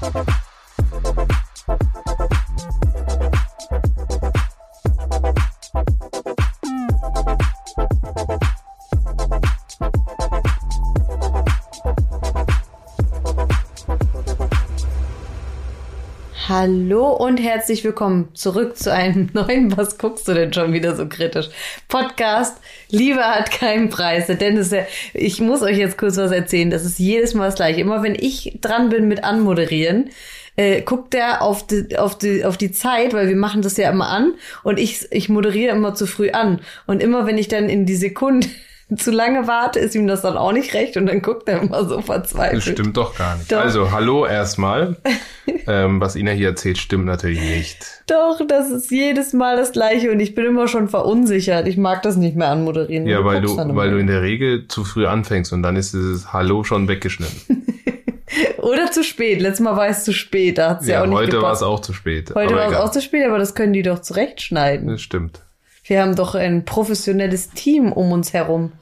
Bye. Hallo und herzlich willkommen zurück zu einem neuen Was guckst du denn schon wieder so kritisch? Podcast Liebe hat keinen Preis. Denn es, ich muss euch jetzt kurz was erzählen. Das ist jedes Mal das gleiche. Immer wenn ich dran bin mit Anmoderieren, äh, guckt er auf die, auf, die, auf die Zeit, weil wir machen das ja immer an und ich, ich moderiere immer zu früh an. Und immer wenn ich dann in die Sekunde zu lange warte, ist ihm das dann auch nicht recht und dann guckt er immer so verzweifelt. Das stimmt doch gar nicht. Doch. Also, hallo erstmal. ähm, was Ina hier erzählt, stimmt natürlich nicht. Doch, das ist jedes Mal das Gleiche und ich bin immer schon verunsichert. Ich mag das nicht mehr anmoderieren. Ja, weil du, weil du in der Regel zu früh anfängst und dann ist dieses Hallo schon weggeschnitten. Oder zu spät. Letztes Mal war es zu spät. Da hat's ja, ja auch nicht heute war es auch zu spät. Heute war es auch zu spät, aber das können die doch zurechtschneiden. Das stimmt. Wir haben doch ein professionelles Team um uns herum.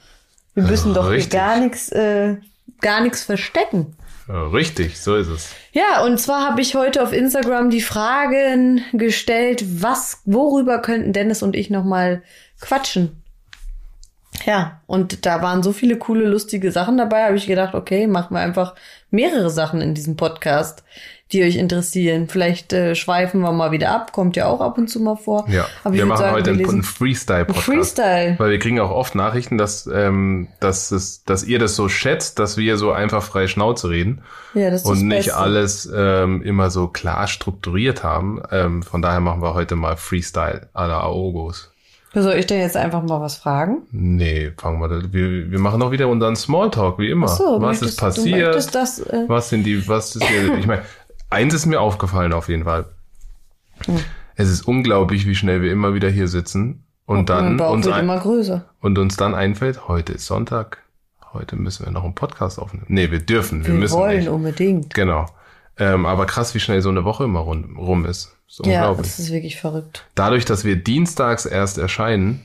Wir müssen doch Richtig. gar nichts, äh, gar nichts verstecken. Richtig, so ist es. Ja, und zwar habe ich heute auf Instagram die Fragen gestellt, was, worüber könnten Dennis und ich nochmal quatschen? Ja, und da waren so viele coole, lustige Sachen dabei, habe ich gedacht, okay, machen wir einfach mehrere Sachen in diesem Podcast die euch interessieren. Vielleicht äh, schweifen wir mal wieder ab, kommt ja auch ab und zu mal vor. Ja, Aber wir machen sagen, heute wir einen Freestyle-Podcast. Freestyle. Weil wir kriegen auch oft Nachrichten, dass, ähm, dass, es, dass ihr das so schätzt, dass wir so einfach frei Schnauze reden. Ja, das ist Und das nicht Beste. alles ähm, immer so klar strukturiert haben. Ähm, von daher machen wir heute mal Freestyle à la Aogos. Soll ich dir jetzt einfach mal was fragen? Nee, fangen wir da. Wir, wir machen auch wieder unseren Smalltalk, wie immer. Ach so, was möchtest, ist passiert? Das, äh was sind die, was ist hier, ich meine, eins ist mir aufgefallen auf jeden Fall. Hm. Es ist unglaublich, wie schnell wir immer wieder hier sitzen und, und dann uns ein, immer größer. und uns dann einfällt, heute ist Sonntag, heute müssen wir noch einen Podcast aufnehmen. Nee, wir dürfen, wir, wir müssen wollen nicht. unbedingt. Genau. Ähm, aber krass, wie schnell so eine Woche immer rum, rum ist. ist ja, das ist wirklich verrückt. Dadurch, dass wir dienstags erst erscheinen,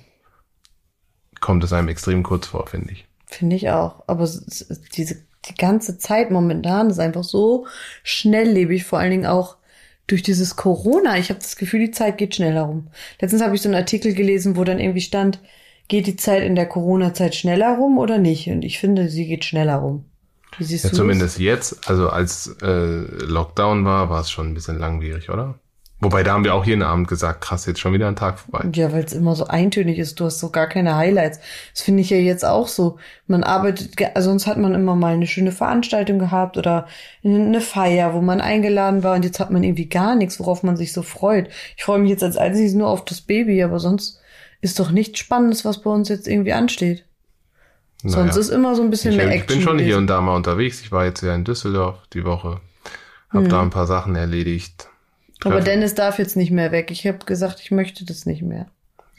kommt es einem extrem kurz vor, finde ich. Finde ich auch. Aber diese die ganze Zeit momentan ist einfach so schnelllebig, vor allen Dingen auch durch dieses Corona. Ich habe das Gefühl, die Zeit geht schneller rum. Letztens habe ich so einen Artikel gelesen, wo dann irgendwie stand, geht die Zeit in der Corona-Zeit schneller rum oder nicht? Und ich finde, sie geht schneller rum. Wie siehst ja, du zumindest das? jetzt, also als äh, Lockdown war, war es schon ein bisschen langwierig, oder? Wobei, da haben wir auch jeden Abend gesagt, krass, jetzt schon wieder ein Tag vorbei. Ja, weil es immer so eintönig ist. Du hast so gar keine Highlights. Das finde ich ja jetzt auch so. Man arbeitet, also sonst hat man immer mal eine schöne Veranstaltung gehabt oder eine Feier, wo man eingeladen war und jetzt hat man irgendwie gar nichts, worauf man sich so freut. Ich freue mich jetzt als einziges nur auf das Baby, aber sonst ist doch nichts Spannendes, was bei uns jetzt irgendwie ansteht. Naja. Sonst ist immer so ein bisschen ich, mehr Action. Ich bin schon gewesen. hier und da mal unterwegs. Ich war jetzt ja in Düsseldorf die Woche. Hab hm. da ein paar Sachen erledigt aber Dennis darf jetzt nicht mehr weg. Ich habe gesagt, ich möchte das nicht mehr.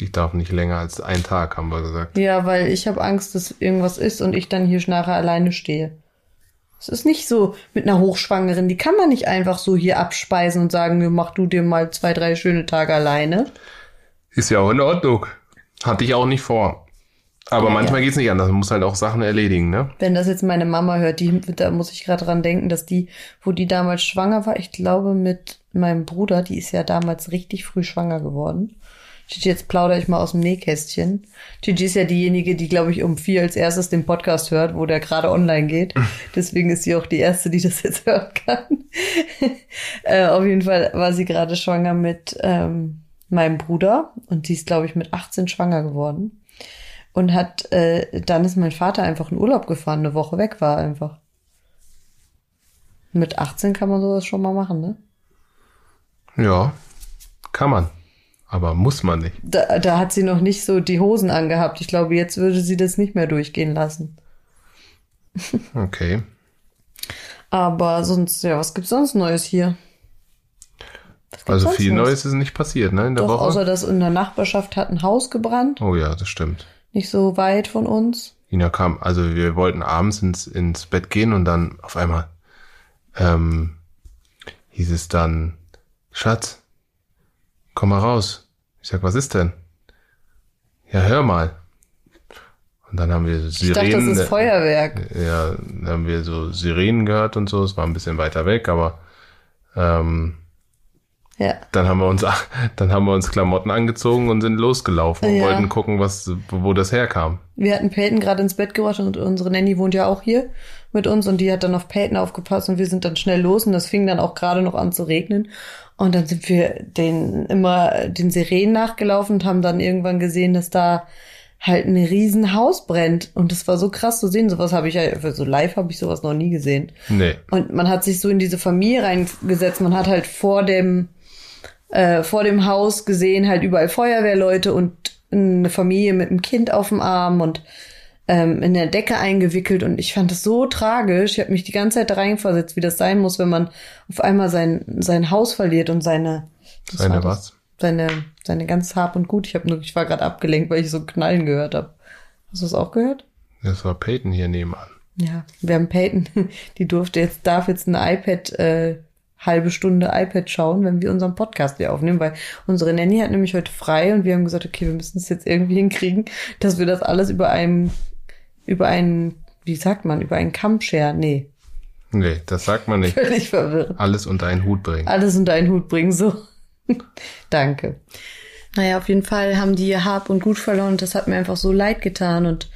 Ich darf nicht länger als einen Tag, haben wir gesagt. Ja, weil ich habe Angst, dass irgendwas ist und ich dann hier nachher alleine stehe. Es ist nicht so mit einer Hochschwangeren, die kann man nicht einfach so hier abspeisen und sagen, mach du dir mal zwei, drei schöne Tage alleine. Ist ja auch in Ordnung. Hatte ich auch nicht vor. Aber ja, manchmal ja. geht's nicht anders. Man muss halt auch Sachen erledigen, ne? Wenn das jetzt meine Mama hört, die, da muss ich gerade dran denken, dass die, wo die damals schwanger war, ich glaube mit meinem Bruder, die ist ja damals richtig früh schwanger geworden. Gigi, jetzt plaudere ich mal aus dem Nähkästchen. Gigi ist ja diejenige, die, glaube ich, um vier als erstes den Podcast hört, wo der gerade online geht. Deswegen ist sie auch die erste, die das jetzt hören kann. äh, auf jeden Fall war sie gerade schwanger mit ähm, meinem Bruder und sie ist, glaube ich, mit 18 schwanger geworden und hat, äh, dann ist mein Vater einfach in Urlaub gefahren, eine Woche weg war einfach. Mit 18 kann man sowas schon mal machen, ne? Ja, kann man. Aber muss man nicht. Da, da hat sie noch nicht so die Hosen angehabt. Ich glaube, jetzt würde sie das nicht mehr durchgehen lassen. Okay. Aber sonst, ja, was gibt's sonst Neues hier? Also viel Neues? Neues ist nicht passiert, ne, in der Doch, Woche? außer dass in der Nachbarschaft hat ein Haus gebrannt. Oh ja, das stimmt nicht so weit von uns. Ina kam, also wir wollten abends ins, ins Bett gehen und dann auf einmal ähm, hieß es dann, Schatz, komm mal raus. Ich sag, was ist denn? Ja, hör mal. Und dann haben wir Sirenen. Ich dachte, das ist Feuerwerk. Ja, dann haben wir so Sirenen gehört und so. Es war ein bisschen weiter weg, aber Ähm, ja. Dann haben wir uns, dann haben wir uns Klamotten angezogen und sind losgelaufen und ja. wollten gucken, was, wo das herkam. Wir hatten Peyton gerade ins Bett gebracht und unsere Nanny wohnt ja auch hier mit uns und die hat dann auf Peyton aufgepasst und wir sind dann schnell los und das fing dann auch gerade noch an zu regnen. Und dann sind wir den immer den Sirenen nachgelaufen und haben dann irgendwann gesehen, dass da halt ein riesen Haus brennt. Und das war so krass zu sehen. Sowas habe ich ja, so live habe ich sowas noch nie gesehen. Nee. Und man hat sich so in diese Familie reingesetzt. Man hat halt vor dem, äh, vor dem Haus gesehen, halt überall Feuerwehrleute und eine Familie mit einem Kind auf dem Arm und ähm, in der Decke eingewickelt und ich fand das so tragisch. Ich habe mich die ganze Zeit da reinversetzt, wie das sein muss, wenn man auf einmal sein, sein Haus verliert und seine seine was? Seine, seine ganz Hab und Gut. Ich hab nur, ich war gerade abgelenkt, weil ich so Knallen gehört habe. Hast du das auch gehört? Das war Peyton hier nebenan. Ja, wir haben Peyton, die durfte jetzt, darf jetzt ein iPad, äh, halbe Stunde iPad schauen, wenn wir unseren Podcast hier aufnehmen, weil unsere Nanny hat nämlich heute frei und wir haben gesagt, okay, wir müssen es jetzt irgendwie hinkriegen, dass wir das alles über einem über einen, wie sagt man, über einen Kamm scheren? Nee. Nee, das sagt man nicht. Völlig verwirrt. Alles unter einen Hut bringen. Alles unter einen Hut bringen, so. Danke. Naja, auf jeden Fall haben die ihr Hab und Gut verloren und das hat mir einfach so leid getan und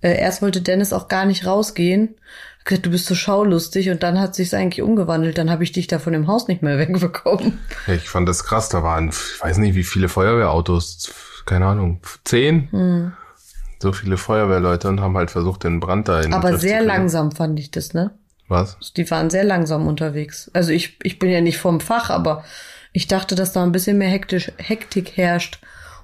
äh, erst wollte Dennis auch gar nicht rausgehen. Gesagt, du bist so schaulustig und dann hat sich's eigentlich umgewandelt. Dann habe ich dich da von dem Haus nicht mehr wegbekommen. Ich fand das krass. Da waren, ich weiß nicht, wie viele Feuerwehrautos, keine Ahnung, zehn. Hm so viele Feuerwehrleute und haben halt versucht, den Brand da in Aber sehr langsam fand ich das, ne? Was? Die waren sehr langsam unterwegs. Also ich, ich bin ja nicht vom Fach, aber ich dachte, dass da ein bisschen mehr hektisch, Hektik herrscht.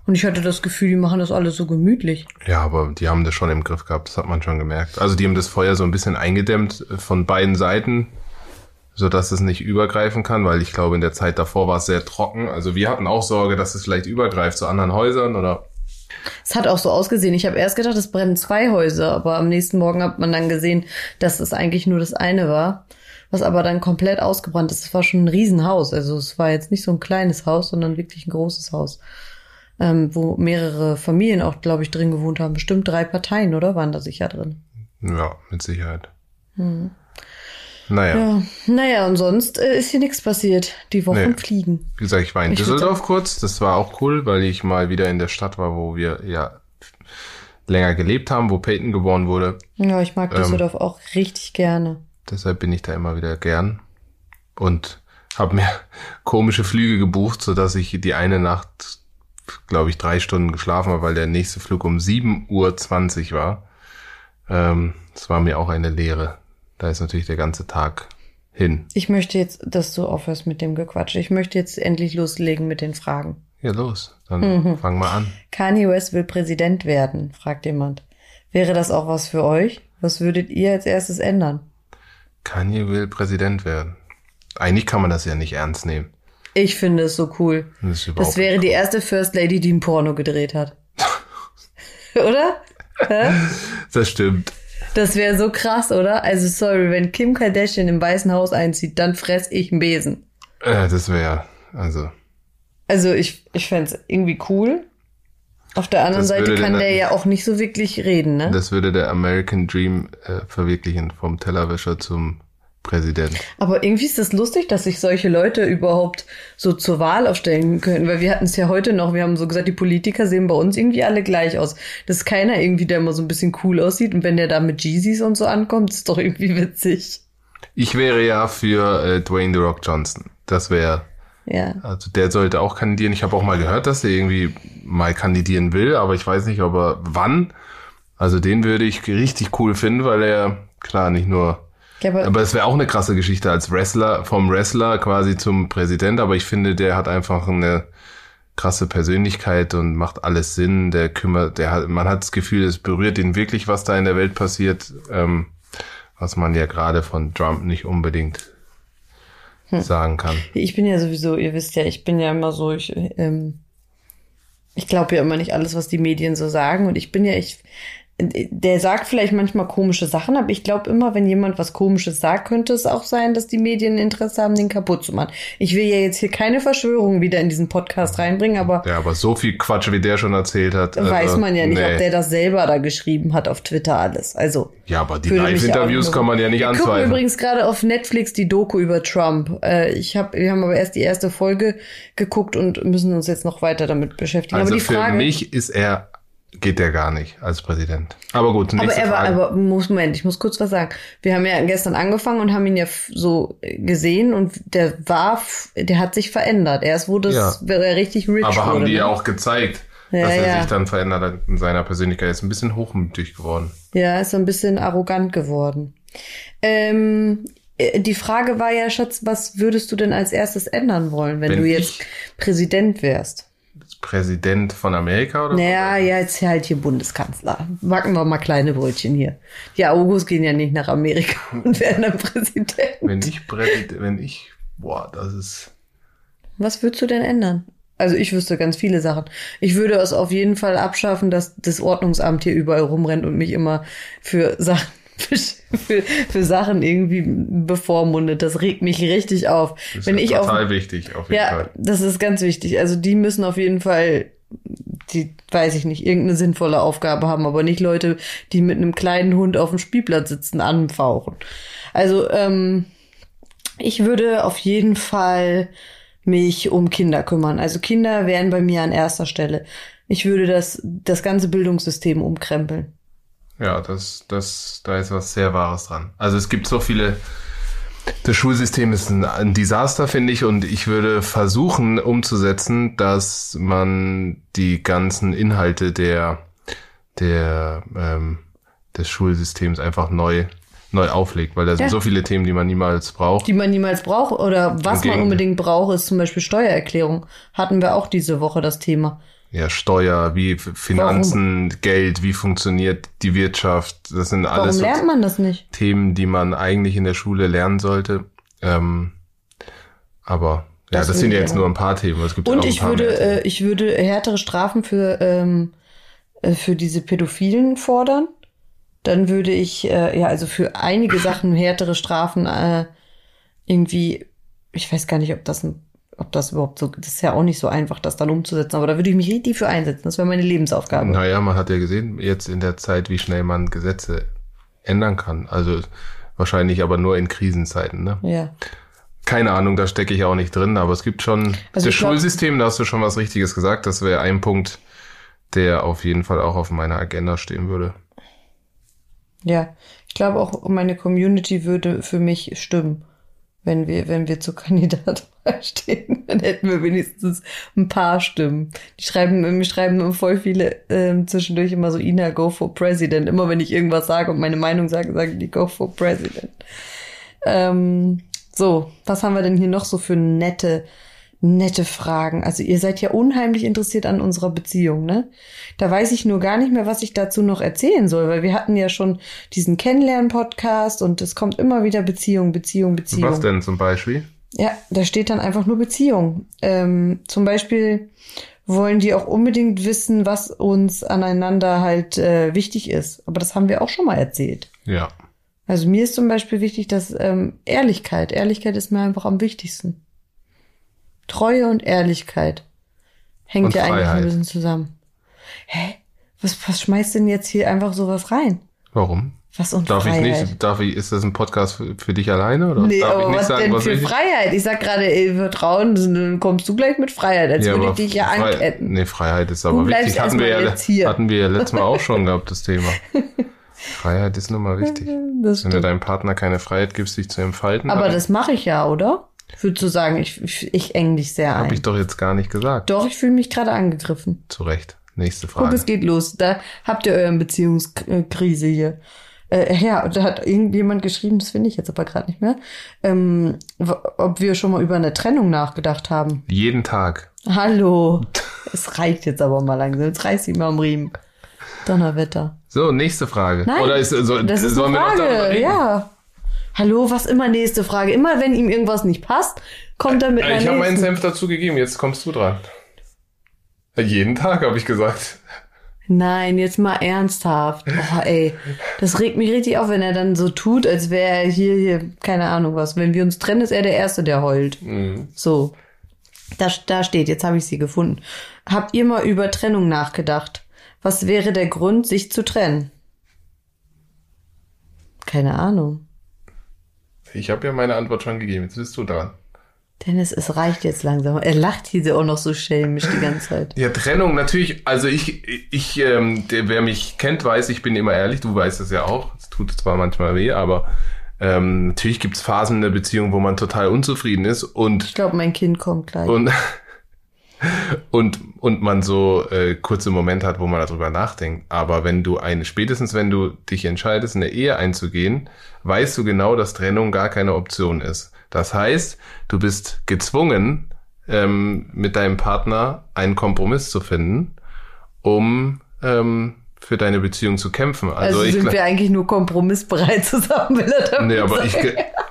Und ich hatte das Gefühl, die machen das alles so gemütlich. Ja, aber die haben das schon im Griff gehabt, das hat man schon gemerkt. Also die haben das Feuer so ein bisschen eingedämmt von beiden Seiten, so dass es nicht übergreifen kann, weil ich glaube, in der Zeit davor war es sehr trocken. Also wir hatten auch Sorge, dass es vielleicht übergreift zu anderen Häusern oder es hat auch so ausgesehen. Ich habe erst gedacht, es brennen zwei Häuser, aber am nächsten Morgen hat man dann gesehen, dass es eigentlich nur das eine war, was aber dann komplett ausgebrannt ist. Es war schon ein Riesenhaus. Also es war jetzt nicht so ein kleines Haus, sondern wirklich ein großes Haus, ähm, wo mehrere Familien auch, glaube ich, drin gewohnt haben. Bestimmt drei Parteien, oder? Waren da sicher drin. Ja, mit Sicherheit. Hm. Naja. Ja, naja, und sonst äh, ist hier nichts passiert. Die Wochen nee. fliegen. Wie gesagt, ich war in ich Düsseldorf kurz. Das war auch cool, weil ich mal wieder in der Stadt war, wo wir ja länger gelebt haben, wo Peyton geboren wurde. Ja, ich mag Düsseldorf ähm, auch richtig gerne. Deshalb bin ich da immer wieder gern. Und habe mir komische Flüge gebucht, sodass ich die eine Nacht, glaube ich, drei Stunden geschlafen habe, weil der nächste Flug um 7.20 Uhr war. Ähm, das war mir auch eine Lehre. Da ist natürlich der ganze Tag hin. Ich möchte jetzt, dass du aufhörst mit dem Gequatsch. Ich möchte jetzt endlich loslegen mit den Fragen. Ja, los. Dann mhm. fang mal an. Kanye West will Präsident werden, fragt jemand. Wäre das auch was für euch? Was würdet ihr als erstes ändern? Kanye will Präsident werden. Eigentlich kann man das ja nicht ernst nehmen. Ich finde es so cool. Das, das wäre die erste First Lady, die ein Porno gedreht hat. Oder? Das stimmt. Das wäre so krass, oder? Also sorry, wenn Kim Kardashian im Weißen Haus einzieht, dann fress ich einen Besen. Ja, das wäre, also. Also ich, ich fände irgendwie cool. Auf der anderen Seite kann der, der ja auch nicht so wirklich reden, ne? Das würde der American Dream äh, verwirklichen, vom Tellerwäscher zum Präsident. Aber irgendwie ist das lustig, dass sich solche Leute überhaupt so zur Wahl aufstellen können, weil wir hatten es ja heute noch, wir haben so gesagt, die Politiker sehen bei uns irgendwie alle gleich aus. Das ist keiner irgendwie, der immer so ein bisschen cool aussieht und wenn der da mit Jeezys und so ankommt, ist doch irgendwie witzig. Ich wäre ja für äh, Dwayne The Rock Johnson. Das wäre ja. Also der sollte auch kandidieren. Ich habe auch mal gehört, dass er irgendwie mal kandidieren will, aber ich weiß nicht, ob er wann. Also den würde ich richtig cool finden, weil er klar nicht nur ja, aber, aber es wäre auch eine krasse Geschichte als Wrestler, vom Wrestler quasi zum Präsident, aber ich finde, der hat einfach eine krasse Persönlichkeit und macht alles Sinn. Der kümmert, der hat, man hat das Gefühl, es berührt ihn wirklich, was da in der Welt passiert, ähm, was man ja gerade von Trump nicht unbedingt hm. sagen kann. Ich bin ja sowieso, ihr wisst ja, ich bin ja immer so, ich, ähm, ich glaube ja immer nicht alles, was die Medien so sagen und ich bin ja, ich, der sagt vielleicht manchmal komische Sachen, aber ich glaube immer, wenn jemand was Komisches sagt, könnte es auch sein, dass die Medien Interesse haben, den kaputt zu machen. Ich will ja jetzt hier keine Verschwörung wieder in diesen Podcast reinbringen, aber. Ja, aber so viel Quatsch, wie der schon erzählt hat. Weiß also, man ja nicht, nee. ob der das selber da geschrieben hat auf Twitter alles. Also. Ja, aber die Live-Interviews kann man ja nicht anzweifeln. Ich gucke übrigens gerade auf Netflix die Doku über Trump. Äh, ich hab, wir haben aber erst die erste Folge geguckt und müssen uns jetzt noch weiter damit beschäftigen. Also aber die für Frage, mich ist er geht der gar nicht als Präsident. Aber gut, nächste aber er war, Frage. aber Moment, ich muss kurz was sagen. Wir haben ja gestern angefangen und haben ihn ja so gesehen und der war, der hat sich verändert. Erst wurde ja. es er richtig rich. Aber haben die ne? ja auch gezeigt, ja, dass er ja. sich dann verändert hat in seiner Persönlichkeit. Er ist ein bisschen hochmütig geworden. Ja, ist so ein bisschen arrogant geworden. Ähm, äh, die Frage war ja, Schatz, was würdest du denn als erstes ändern wollen, wenn, wenn du jetzt Präsident wärst? Präsident von Amerika oder? Naja, ja, jetzt halt hier Bundeskanzler. Backen wir mal kleine Brötchen hier. Die August gehen ja nicht nach Amerika und werden dann Präsident. Wenn ich Präsident, wenn ich, boah, das ist. Was würdest du denn ändern? Also ich wüsste ganz viele Sachen. Ich würde es auf jeden Fall abschaffen, dass das Ordnungsamt hier überall rumrennt und mich immer für Sachen für, für Sachen irgendwie bevormundet. Das regt mich richtig auf. Das ist Wenn ich total auf, wichtig, auf jeden ja, Fall. Das ist ganz wichtig. Also die müssen auf jeden Fall, die, weiß ich nicht, irgendeine sinnvolle Aufgabe haben, aber nicht Leute, die mit einem kleinen Hund auf dem Spielplatz sitzen, anfauchen. Also, ähm, ich würde auf jeden Fall mich um Kinder kümmern. Also Kinder wären bei mir an erster Stelle. Ich würde das, das ganze Bildungssystem umkrempeln. Ja, das, das, da ist was sehr Wahres dran. Also es gibt so viele, das Schulsystem ist ein, ein Desaster, finde ich, und ich würde versuchen umzusetzen, dass man die ganzen Inhalte der, der, ähm, des Schulsystems einfach neu neu auflegt, weil da sind ja. so viele Themen, die man niemals braucht. Die man niemals braucht oder was man unbedingt braucht, ist zum Beispiel Steuererklärung. Hatten wir auch diese Woche das Thema ja, Steuer, wie Finanzen, Warum? Geld, wie funktioniert die Wirtschaft. Das sind alles Warum lernt man das nicht? Themen, die man eigentlich in der Schule lernen sollte. Ähm, aber ja, das, das sind ja jetzt nur ein paar Themen. Es gibt Und ich würde, äh, ich würde härtere Strafen für, ähm, äh, für diese Pädophilen fordern. Dann würde ich, äh, ja, also für einige Sachen härtere Strafen äh, irgendwie, ich weiß gar nicht, ob das ein ob das überhaupt so, das ist ja auch nicht so einfach, das dann umzusetzen, aber da würde ich mich richtig für einsetzen. Das wäre meine Lebensaufgabe. Naja, man hat ja gesehen, jetzt in der Zeit, wie schnell man Gesetze ändern kann. Also wahrscheinlich aber nur in Krisenzeiten, ne? Ja. Keine Ahnung, da stecke ich auch nicht drin, aber es gibt schon also das Schulsystem, da hast du schon was Richtiges gesagt. Das wäre ein Punkt, der auf jeden Fall auch auf meiner Agenda stehen würde. Ja, ich glaube auch, meine Community würde für mich stimmen wenn wir, wenn wir zur Kandidat stehen, dann hätten wir wenigstens ein paar Stimmen. Die schreiben, mir schreiben voll viele ähm, zwischendurch immer so, Ina, go for President. Immer wenn ich irgendwas sage und meine Meinung sage, sagen die go for President. Ähm, so, was haben wir denn hier noch so für nette nette Fragen. Also ihr seid ja unheimlich interessiert an unserer Beziehung, ne? Da weiß ich nur gar nicht mehr, was ich dazu noch erzählen soll, weil wir hatten ja schon diesen Kennenlernen-Podcast und es kommt immer wieder Beziehung, Beziehung, Beziehung. Was denn zum Beispiel? Ja, da steht dann einfach nur Beziehung. Ähm, zum Beispiel wollen die auch unbedingt wissen, was uns aneinander halt äh, wichtig ist. Aber das haben wir auch schon mal erzählt. Ja. Also mir ist zum Beispiel wichtig, dass ähm, Ehrlichkeit, Ehrlichkeit ist mir einfach am wichtigsten. Treue und Ehrlichkeit hängt und ja eigentlich ein bisschen zusammen. Hä? Was, was schmeißt denn jetzt hier einfach sowas rein? Warum? Was und darf Freiheit? ich nicht, darf ich, ist das ein Podcast für, für dich alleine oder nee, darf aber ich nicht was sagen, denn was für ich Freiheit? Ich sag gerade, ey, Vertrauen, dann kommst du gleich mit Freiheit, als ja, würde ich dich ja Fre anketten. Nee, Freiheit ist aber wichtig. Hatten wir, ja, hier. hatten wir ja letztes Mal auch schon gehabt, das Thema. Freiheit ist nun mal wichtig. Wenn du deinem Partner keine Freiheit gibst, dich zu entfalten. Aber das mache ich ja, oder? Würdest du sagen, ich, ich, ich eng dich sehr ein. Hab ich doch jetzt gar nicht gesagt. Doch, ich fühle mich gerade angegriffen. Zu Recht. Nächste Frage. Guck, es geht los. Da habt ihr euren Beziehungskrise hier. Äh, ja, da hat irgendjemand geschrieben, das finde ich jetzt aber gerade nicht mehr, ähm, ob wir schon mal über eine Trennung nachgedacht haben. Jeden Tag. Hallo. es reicht jetzt aber mal langsam. Jetzt reißt sie mal am Riemen. Donnerwetter. So, nächste Frage. Nein, Oder ist, so, das ist sollen eine Frage, wir noch darüber reden? Ja. Hallo, was immer nächste Frage. Immer wenn ihm irgendwas nicht passt, kommt er mit einer Ich habe meinen Senf dazu gegeben, jetzt kommst du dran. Jeden Tag, habe ich gesagt. Nein, jetzt mal ernsthaft. Oh, ey. Das regt mich richtig auf, wenn er dann so tut, als wäre er hier, hier, keine Ahnung was. Wenn wir uns trennen, ist er der Erste, der heult. Mhm. So. Da, da steht, jetzt habe ich sie gefunden. Habt ihr mal über Trennung nachgedacht? Was wäre der Grund, sich zu trennen? Keine Ahnung. Ich habe ja meine Antwort schon gegeben. Jetzt bist du dran. Dennis, es reicht jetzt langsam. Er lacht hier auch noch so schelmisch die ganze Zeit. Ja, Trennung, natürlich. Also ich, ich, ähm, der, wer mich kennt, weiß, ich bin immer ehrlich. Du weißt es ja auch. Es tut zwar manchmal weh, aber ähm, natürlich gibt's Phasen in der Beziehung, wo man total unzufrieden ist. Und ich glaube, mein Kind kommt gleich. Und und, und man so äh, kurze Momente hat, wo man darüber nachdenkt. Aber wenn du eine, spätestens wenn du dich entscheidest, eine Ehe einzugehen, weißt du genau, dass Trennung gar keine Option ist. Das heißt, du bist gezwungen, ähm, mit deinem Partner einen Kompromiss zu finden, um ähm, für deine Beziehung zu kämpfen. Also, also sind wir eigentlich nur kompromissbereit zusammen, will er damit Nee, aber ich,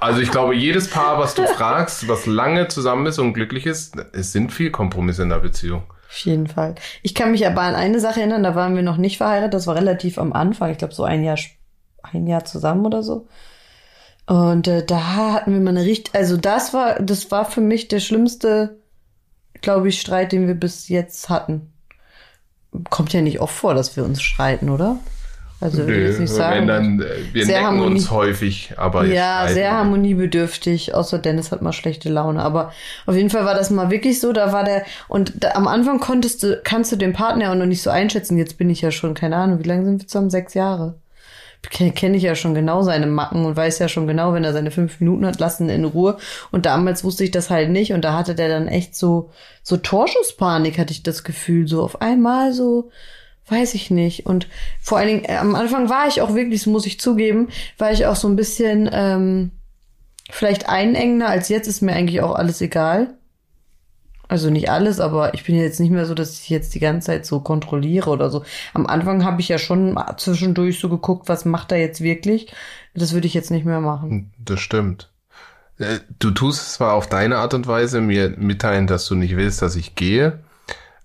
also ich glaube, jedes Paar, was du fragst, was lange zusammen ist und glücklich ist, es sind viel Kompromisse in der Beziehung. Auf jeden Fall. Ich kann mich aber an eine Sache erinnern, da waren wir noch nicht verheiratet, das war relativ am Anfang, ich glaube so ein Jahr, ein Jahr zusammen oder so. Und äh, da hatten wir mal eine richtig, also das war, das war für mich der schlimmste, glaube ich, Streit, den wir bis jetzt hatten kommt ja nicht oft vor, dass wir uns streiten, oder? Also Nö, ich nicht sagen. Wenn dann, äh, wir sehr necken uns häufig, aber ja, sehr harmoniebedürftig. Außer Dennis hat mal schlechte Laune. Aber auf jeden Fall war das mal wirklich so. Da war der und da, am Anfang konntest du, kannst du den Partner auch noch nicht so einschätzen. Jetzt bin ich ja schon keine Ahnung, wie lange sind wir zusammen? Sechs Jahre kenne ich ja schon genau seine Macken und weiß ja schon genau, wenn er seine fünf Minuten hat, lassen in Ruhe. Und damals wusste ich das halt nicht und da hatte der dann echt so, so Torschusspanik, hatte ich das Gefühl, so auf einmal so, weiß ich nicht. Und vor allen Dingen, äh, am Anfang war ich auch wirklich, das muss ich zugeben, war ich auch so ein bisschen, ähm, vielleicht einengender als jetzt ist mir eigentlich auch alles egal. Also nicht alles, aber ich bin jetzt nicht mehr so, dass ich jetzt die ganze Zeit so kontrolliere oder so. Am Anfang habe ich ja schon zwischendurch so geguckt, was macht er jetzt wirklich. Das würde ich jetzt nicht mehr machen. Das stimmt. Äh, du tust es zwar auf deine Art und Weise, mir mitteilen, dass du nicht willst, dass ich gehe.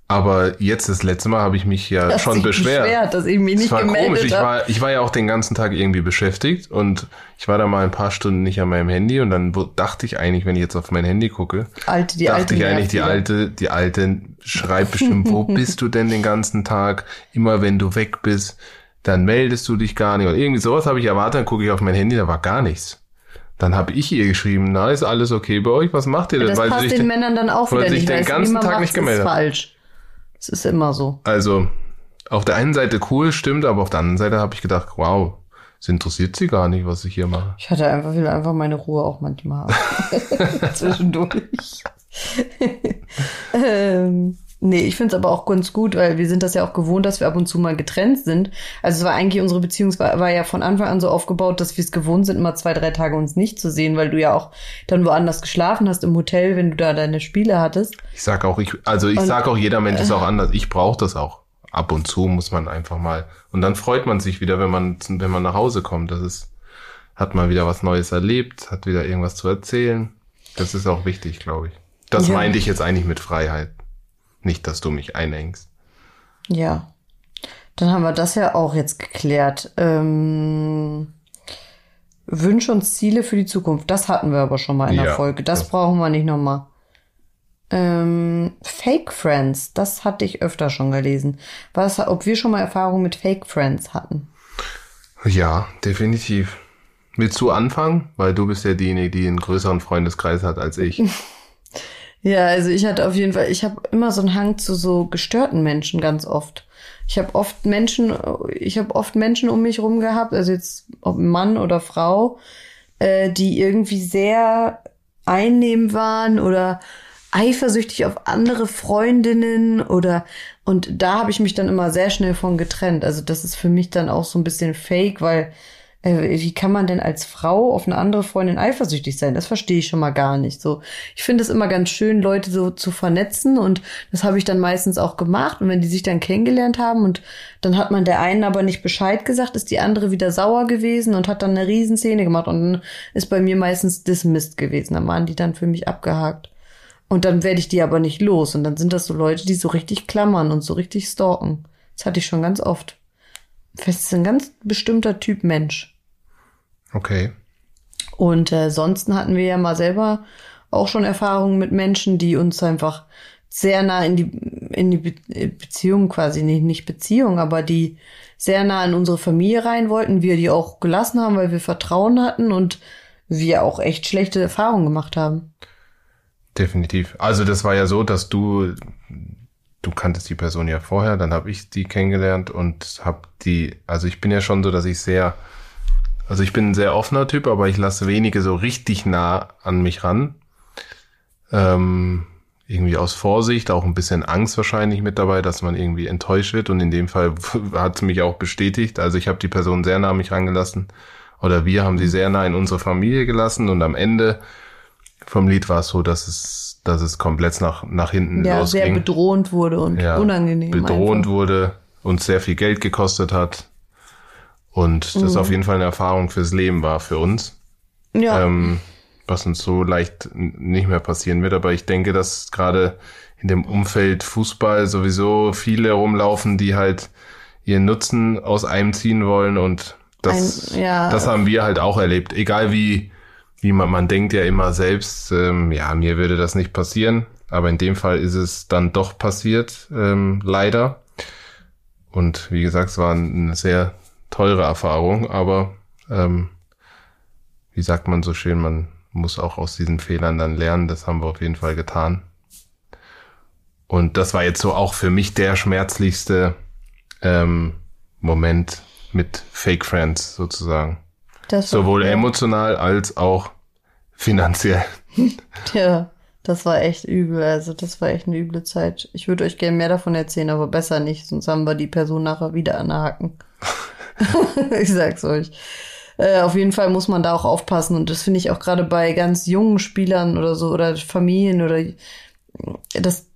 Aber jetzt das letzte Mal habe ich mich ja das schon beschwert. beschwert. dass ich mich nicht das war gemeldet komisch. Ich war, ich war ja auch den ganzen Tag irgendwie beschäftigt und ich war da mal ein paar Stunden nicht an meinem Handy und dann dachte ich eigentlich, wenn ich jetzt auf mein Handy gucke, alte, die dachte alte ich eigentlich, die alte, die alte schreibt bestimmt, wo bist du denn den ganzen Tag? Immer wenn du weg bist, dann meldest du dich gar nicht oder irgendwie sowas habe ich erwartet. Dann gucke ich auf mein Handy, da war gar nichts. Dann habe ich ihr geschrieben, na, ist alles okay bei euch? Was macht ihr denn? Das weil passt den, Männern dann auch wieder nicht. Sich den ganzen Tag nicht gemeldet. Ist falsch. Es ist immer so. Also, auf der einen Seite cool, stimmt, aber auf der anderen Seite habe ich gedacht, wow, es interessiert sie gar nicht, was ich hier mache. Ich hatte einfach, will einfach meine Ruhe auch manchmal haben. Zwischendurch. ähm, Nee, ich finde es aber auch ganz gut, weil wir sind das ja auch gewohnt, dass wir ab und zu mal getrennt sind. Also es war eigentlich, unsere Beziehung war, war ja von Anfang an so aufgebaut, dass wir es gewohnt sind, immer zwei, drei Tage uns nicht zu sehen, weil du ja auch dann woanders geschlafen hast im Hotel, wenn du da deine Spiele hattest. Ich sag auch, ich, also ich und, sag auch, jeder Mensch ist auch anders. Ich brauche das auch. Ab und zu muss man einfach mal. Und dann freut man sich wieder, wenn man, wenn man nach Hause kommt. Das ist, hat man wieder was Neues erlebt, hat wieder irgendwas zu erzählen. Das ist auch wichtig, glaube ich. Das ja. meinte ich jetzt eigentlich mit Freiheit. Nicht, dass du mich einhängst. Ja. Dann haben wir das ja auch jetzt geklärt. Ähm, Wünsche und Ziele für die Zukunft. Das hatten wir aber schon mal in der ja, Folge. Das, das, brauchen wir nicht nochmal. Ähm, Fake Friends, das hatte ich öfter schon gelesen. Was, ob wir schon mal Erfahrung mit Fake Friends hatten? Ja, definitiv. Willst du anfangen? Weil du bist ja diejenige, die einen größeren Freundeskreis hat als ich. Ja, also ich hatte auf jeden Fall, ich habe immer so einen Hang zu so gestörten Menschen ganz oft. Ich habe oft Menschen, ich habe oft Menschen um mich rum gehabt, also jetzt ob Mann oder Frau, äh, die irgendwie sehr einnehmend waren oder eifersüchtig auf andere Freundinnen oder und da habe ich mich dann immer sehr schnell von getrennt. Also das ist für mich dann auch so ein bisschen fake, weil wie kann man denn als Frau auf eine andere Freundin eifersüchtig sein? Das verstehe ich schon mal gar nicht. So, ich finde es immer ganz schön, Leute so zu vernetzen und das habe ich dann meistens auch gemacht. Und wenn die sich dann kennengelernt haben und dann hat man der einen aber nicht Bescheid gesagt, ist die andere wieder sauer gewesen und hat dann eine Riesenszene gemacht und dann ist bei mir meistens dismissed gewesen. Dann waren die dann für mich abgehakt. Und dann werde ich die aber nicht los. Und dann sind das so Leute, die so richtig klammern und so richtig stalken. Das hatte ich schon ganz oft. Das ist ein ganz bestimmter Typ Mensch. Okay. Und äh, sonst hatten wir ja mal selber auch schon Erfahrungen mit Menschen, die uns einfach sehr nah in die, in die Be äh, Beziehung quasi, nicht, nicht Beziehung, aber die sehr nah in unsere Familie rein wollten, wir die auch gelassen haben, weil wir Vertrauen hatten und wir auch echt schlechte Erfahrungen gemacht haben. Definitiv. Also das war ja so, dass du du kanntest die Person ja vorher, dann habe ich die kennengelernt und habe die, also ich bin ja schon so, dass ich sehr, also ich bin ein sehr offener Typ, aber ich lasse wenige so richtig nah an mich ran. Ähm, irgendwie aus Vorsicht, auch ein bisschen Angst wahrscheinlich mit dabei, dass man irgendwie enttäuscht wird und in dem Fall hat sie mich auch bestätigt. Also ich habe die Person sehr nah an mich rangelassen oder wir haben sie sehr nah in unsere Familie gelassen und am Ende vom Lied war es so, dass es, dass es komplett nach, nach hinten ja, losging. sehr bedrohend wurde und ja, unangenehm. Bedrohend einfach. wurde und sehr viel Geld gekostet hat. Und das mhm. auf jeden Fall eine Erfahrung fürs Leben war für uns. Ja. Ähm, was uns so leicht nicht mehr passieren wird. Aber ich denke, dass gerade in dem Umfeld Fußball sowieso viele rumlaufen, die halt ihren Nutzen aus einem ziehen wollen und das, Ein, ja. das haben wir halt auch erlebt. Egal wie, wie man, man denkt ja immer selbst, ähm, ja, mir würde das nicht passieren, aber in dem Fall ist es dann doch passiert, ähm, leider. Und wie gesagt, es war eine sehr teure Erfahrung, aber ähm, wie sagt man so schön, man muss auch aus diesen Fehlern dann lernen. Das haben wir auf jeden Fall getan. Und das war jetzt so auch für mich der schmerzlichste ähm, Moment mit Fake Friends sozusagen. Sowohl emotional als auch finanziell. ja, das war echt übel. Also das war echt eine üble Zeit. Ich würde euch gerne mehr davon erzählen, aber besser nicht, sonst haben wir die Person nachher wieder an der Haken. ich sag's euch. Äh, auf jeden Fall muss man da auch aufpassen und das finde ich auch gerade bei ganz jungen Spielern oder so oder Familien oder das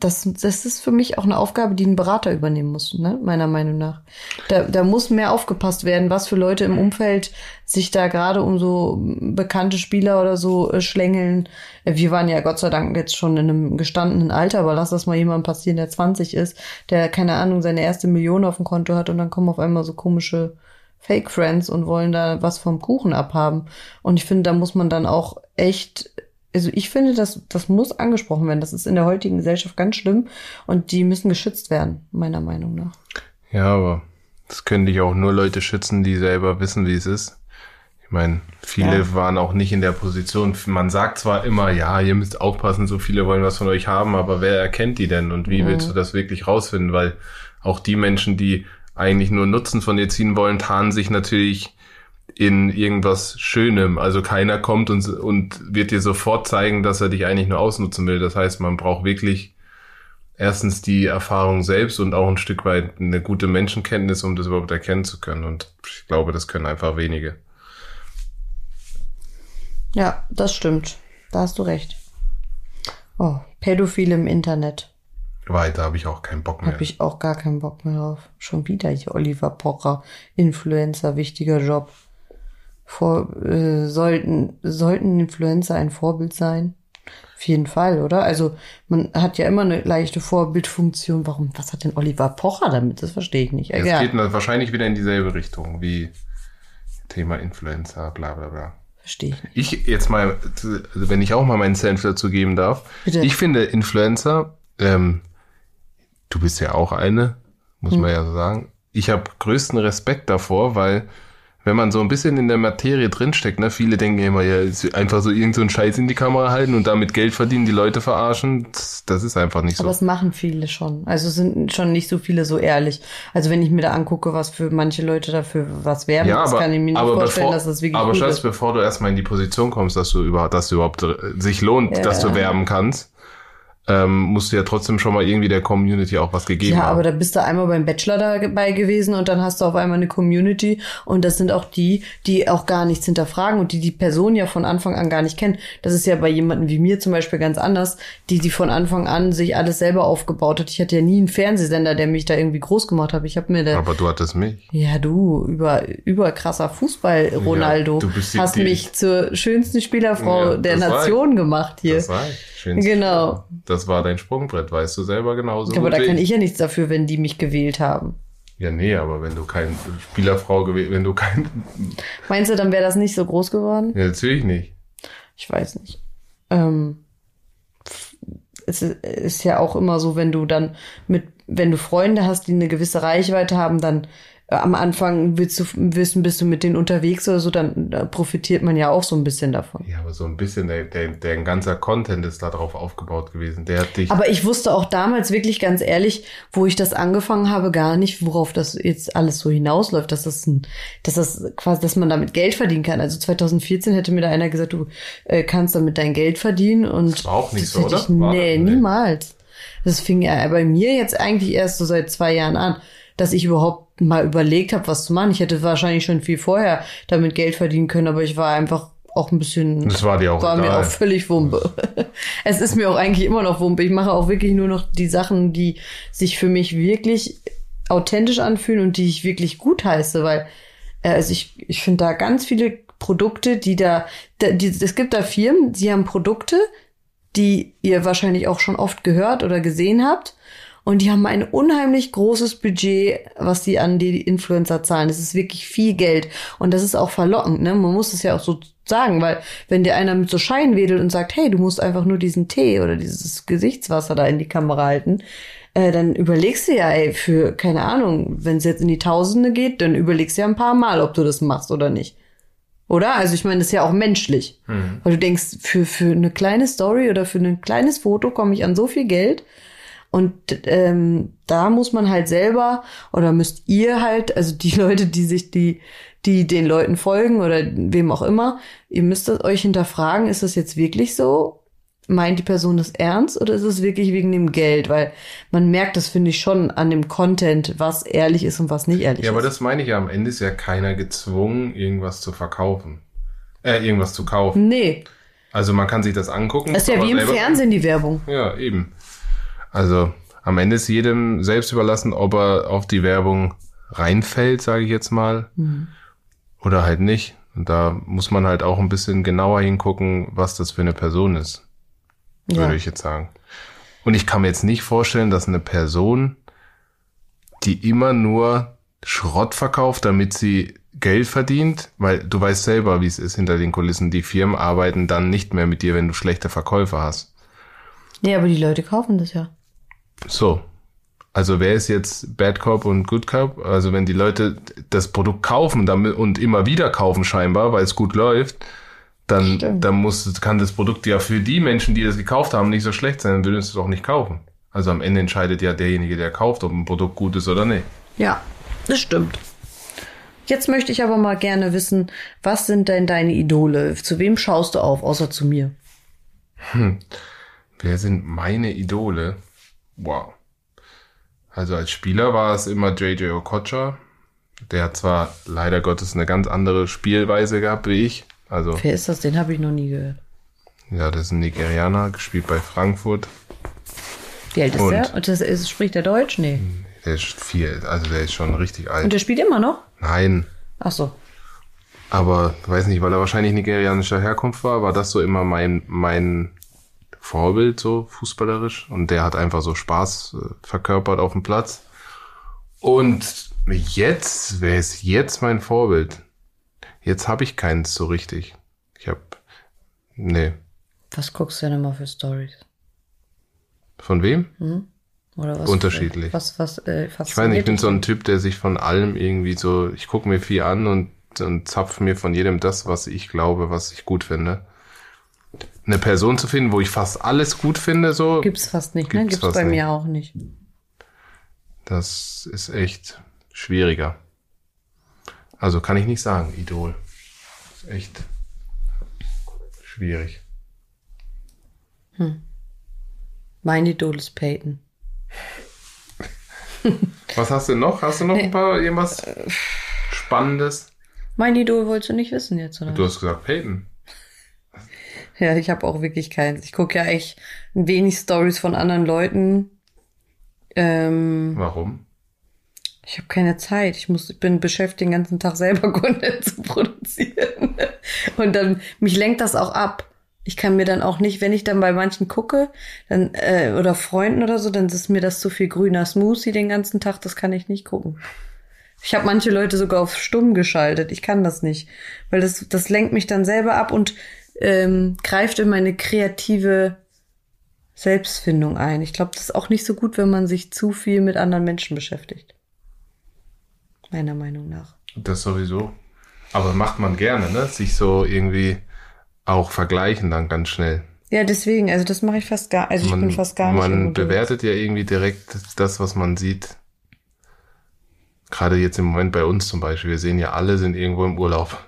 das, das ist für mich auch eine Aufgabe, die ein Berater übernehmen muss, ne? meiner Meinung nach. Da, da muss mehr aufgepasst werden, was für Leute im Umfeld sich da gerade um so bekannte Spieler oder so äh, schlängeln. Wir waren ja Gott sei Dank jetzt schon in einem gestandenen Alter, aber lass das mal jemand passieren, der 20 ist, der, keine Ahnung, seine erste Million auf dem Konto hat und dann kommen auf einmal so komische Fake Friends und wollen da was vom Kuchen abhaben. Und ich finde, da muss man dann auch echt also ich finde, das, das muss angesprochen werden. Das ist in der heutigen Gesellschaft ganz schlimm und die müssen geschützt werden, meiner Meinung nach. Ja, aber das können dich auch nur Leute schützen, die selber wissen, wie es ist. Ich meine, viele ja. waren auch nicht in der Position. Man sagt zwar immer, ja, ihr müsst aufpassen, so viele wollen was von euch haben, aber wer erkennt die denn und wie mhm. willst du das wirklich rausfinden? Weil auch die Menschen, die eigentlich nur Nutzen von dir ziehen wollen, tarnen sich natürlich in irgendwas Schönem. Also keiner kommt und, und wird dir sofort zeigen, dass er dich eigentlich nur ausnutzen will. Das heißt, man braucht wirklich erstens die Erfahrung selbst und auch ein Stück weit eine gute Menschenkenntnis, um das überhaupt erkennen zu können. Und ich glaube, das können einfach wenige. Ja, das stimmt. Da hast du recht. Oh, Pädophile im Internet. Weiter habe ich auch keinen Bock mehr. Habe ich auch gar keinen Bock mehr drauf. Schon wieder hier Oliver Pocher, Influencer, wichtiger Job. Vor, äh, sollten, sollten Influencer ein Vorbild sein? Auf jeden Fall, oder? Also man hat ja immer eine leichte Vorbildfunktion. Warum? Was hat denn Oliver Pocher damit? Das verstehe ich nicht. Es ja. geht wahrscheinlich wieder in dieselbe Richtung wie Thema Influencer, bla bla bla. Verstehe ich nicht. Ich jetzt mal, also wenn ich auch mal meinen Senf dazu geben darf. Bitte? Ich finde Influencer, ähm, du bist ja auch eine, muss hm. man ja so sagen. Ich habe größten Respekt davor, weil wenn man so ein bisschen in der Materie drinsteckt, ne, viele denken immer, ja, einfach so irgend so einen Scheiß in die Kamera halten und damit Geld verdienen, die Leute verarschen, das, das ist einfach nicht so. Aber es machen viele schon. Also sind schon nicht so viele so ehrlich. Also wenn ich mir da angucke, was für manche Leute dafür was werben, ja, das aber, kann ich mir nicht vorstellen, bevor, dass das wirklich Aber Schatz, bevor du erstmal in die Position kommst, dass du überhaupt, dass du überhaupt äh, sich lohnt, ja. dass du werben kannst, ähm, musst du ja trotzdem schon mal irgendwie der Community auch was gegeben ja, haben. Ja, aber da bist du einmal beim Bachelor dabei gewesen und dann hast du auf einmal eine Community und das sind auch die, die auch gar nichts hinterfragen und die die Person ja von Anfang an gar nicht kennen. Das ist ja bei jemandem wie mir zum Beispiel ganz anders, die die von Anfang an sich alles selber aufgebaut hat. Ich hatte ja nie einen Fernsehsender, der mich da irgendwie groß gemacht hat. Ich habe mir da. Aber du hattest mich. Ja, du über über krasser Fußball Ronaldo ja, du bist die, hast mich zur schönsten Spielerfrau ja, der Nation gemacht hier. Das war ich. Schönste. Genau. Das war dein Sprungbrett, weißt du selber genauso. Aber da kann ich ja nichts dafür, wenn die mich gewählt haben. Ja, nee, aber wenn du kein Spielerfrau gewählt, wenn du kein. Meinst du, dann wäre das nicht so groß geworden? Ja, natürlich nicht. Ich weiß nicht. Ähm, es ist ja auch immer so, wenn du dann mit, wenn du Freunde hast, die eine gewisse Reichweite haben, dann am Anfang willst du wissen, bist du mit denen unterwegs oder so, dann da profitiert man ja auch so ein bisschen davon. Ja, aber so ein bisschen, der, der, der ganzer Content ist darauf aufgebaut gewesen. Der hat dich. Aber ich wusste auch damals wirklich ganz ehrlich, wo ich das angefangen habe, gar nicht, worauf das jetzt alles so hinausläuft, dass das ein, dass das quasi, dass man damit Geld verdienen kann. Also 2014 hätte mir da einer gesagt, du äh, kannst damit dein Geld verdienen und. Das war auch nicht so, oder? Ich, nee, nee, niemals. Das fing ja bei mir jetzt eigentlich erst so seit zwei Jahren an dass ich überhaupt mal überlegt habe, was zu machen. Ich hätte wahrscheinlich schon viel vorher damit Geld verdienen können, aber ich war einfach auch ein bisschen. Das war dir auch War egal. mir auch völlig Wumpe. es ist mir auch eigentlich immer noch Wumpe. Ich mache auch wirklich nur noch die Sachen, die sich für mich wirklich authentisch anfühlen und die ich wirklich gut heiße, weil äh, also ich, ich finde da ganz viele Produkte, die da, da die, es gibt da Firmen, die haben Produkte, die ihr wahrscheinlich auch schon oft gehört oder gesehen habt und die haben ein unheimlich großes Budget, was sie an die Influencer zahlen. Das ist wirklich viel Geld. Und das ist auch verlockend, ne? Man muss es ja auch so sagen, weil wenn dir einer mit so Schein wedelt und sagt, hey, du musst einfach nur diesen Tee oder dieses Gesichtswasser da in die Kamera halten, äh, dann überlegst du ja, ey, für, keine Ahnung, wenn es jetzt in die Tausende geht, dann überlegst du ja ein paar Mal, ob du das machst oder nicht. Oder? Also ich meine, das ist ja auch menschlich. Mhm. Weil du denkst, für, für eine kleine Story oder für ein kleines Foto komme ich an so viel Geld. Und ähm, da muss man halt selber oder müsst ihr halt, also die Leute, die sich die, die den Leuten folgen oder wem auch immer, ihr müsst euch hinterfragen, ist das jetzt wirklich so? Meint die Person das ernst oder ist es wirklich wegen dem Geld? Weil man merkt das, finde ich, schon an dem Content, was ehrlich ist und was nicht ehrlich ist. Ja, aber das meine ich ja. Am Ende ist ja keiner gezwungen, irgendwas zu verkaufen. Äh, irgendwas zu kaufen. Nee. Also man kann sich das angucken. Das ist ja wie im Fernsehen die Werbung. Ja, eben. Also am Ende ist jedem selbst überlassen, ob er auf die Werbung reinfällt, sage ich jetzt mal, mhm. oder halt nicht. Und da muss man halt auch ein bisschen genauer hingucken, was das für eine Person ist, ja. würde ich jetzt sagen. Und ich kann mir jetzt nicht vorstellen, dass eine Person, die immer nur Schrott verkauft, damit sie Geld verdient, weil du weißt selber, wie es ist hinter den Kulissen. Die Firmen arbeiten dann nicht mehr mit dir, wenn du schlechte Verkäufe hast. Ja, aber die Leute kaufen das ja. So. Also wer ist jetzt Bad Cop und Good Cop? Also wenn die Leute das Produkt kaufen damit und immer wieder kaufen scheinbar, weil es gut läuft, dann, dann muss, kann das Produkt ja für die Menschen, die das gekauft haben, nicht so schlecht sein, dann würden sie es auch nicht kaufen. Also am Ende entscheidet ja derjenige, der kauft, ob ein Produkt gut ist oder nicht. Ja, das stimmt. Jetzt möchte ich aber mal gerne wissen, was sind denn deine Idole? Zu wem schaust du auf, außer zu mir? Hm. Wer sind meine Idole? Wow. Also als Spieler war es immer JJ Okocha. Der hat zwar leider Gottes eine ganz andere Spielweise gehabt wie ich. Also, Wer ist das? Den habe ich noch nie gehört. Ja, das ist ein Nigerianer, gespielt bei Frankfurt. Wie alt ist Und der? Und das ist, spricht der Deutsch? Nee. Der ist viel, also der ist schon richtig alt. Und der spielt immer noch? Nein. Ach so. Aber weiß nicht, weil er wahrscheinlich nigerianischer Herkunft war, war das so immer mein, mein Vorbild, so fußballerisch. Und der hat einfach so Spaß äh, verkörpert auf dem Platz. Und jetzt, wer ist jetzt mein Vorbild? Jetzt habe ich keins so richtig. Ich habe, nee. Was guckst du denn immer für Stories? Von wem? Hm? Oder was? Unterschiedlich. Was, was, äh, ich weiß nicht, ich bin so ein Typ, der sich von allem irgendwie so, ich gucke mir viel an und, und zapf mir von jedem das, was ich glaube, was ich gut finde eine Person zu finden, wo ich fast alles gut finde, so. Gibt's fast nicht, ne? Gibt's, Gibt's bei nicht. mir auch nicht. Das ist echt schwieriger. Also kann ich nicht sagen, Idol. Ist echt schwierig. Hm. Mein Idol ist Peyton. Was hast du noch? Hast du noch nee. ein paar irgendwas Spannendes? Mein Idol wolltest du nicht wissen jetzt, oder? Du hast gesagt Peyton. Ja, ich habe auch wirklich keins. Ich gucke ja echt ein wenig Stories von anderen Leuten. Ähm, Warum? Ich habe keine Zeit. Ich muss, ich bin beschäftigt, den ganzen Tag selber Content zu produzieren. Und dann mich lenkt das auch ab. Ich kann mir dann auch nicht, wenn ich dann bei manchen gucke, dann äh, oder Freunden oder so, dann ist mir das zu viel grüner Smoothie den ganzen Tag, das kann ich nicht gucken. Ich habe manche Leute sogar auf stumm geschaltet. Ich kann das nicht, weil das das lenkt mich dann selber ab und ähm, greift in meine kreative Selbstfindung ein. Ich glaube, das ist auch nicht so gut, wenn man sich zu viel mit anderen Menschen beschäftigt. Meiner Meinung nach. Das sowieso. Aber macht man gerne, ne? Sich so irgendwie auch vergleichen dann ganz schnell. Ja, deswegen, also das mache ich fast gar, also man, ich bin fast gar nicht. Man bewertet ja irgendwie direkt das, was man sieht. Gerade jetzt im Moment bei uns zum Beispiel. Wir sehen ja alle sind irgendwo im Urlaub.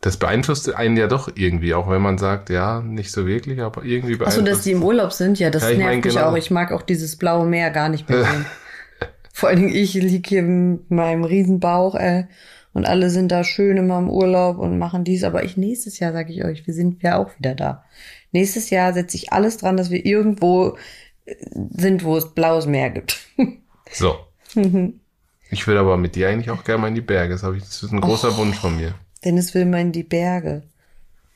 Das beeinflusst einen ja doch irgendwie, auch wenn man sagt, ja, nicht so wirklich, aber irgendwie beeinflusst. Achso, dass die im Urlaub sind, ja, das ja, nervt mein, mich genau. auch. Ich mag auch dieses blaue Meer gar nicht mehr sehen. Vor allen Dingen, ich lieg hier in meinem Riesenbauch, äh, und alle sind da schön immer im Urlaub und machen dies. Aber ich nächstes Jahr, sage ich euch, wir sind ja auch wieder da. Nächstes Jahr setze ich alles dran, dass wir irgendwo äh, sind, wo es blaues Meer gibt. so. ich will aber mit dir eigentlich auch gerne mal in die Berge. Das, ich, das ist ein großer oh, Wunsch von mir. Dennis will mal in die Berge.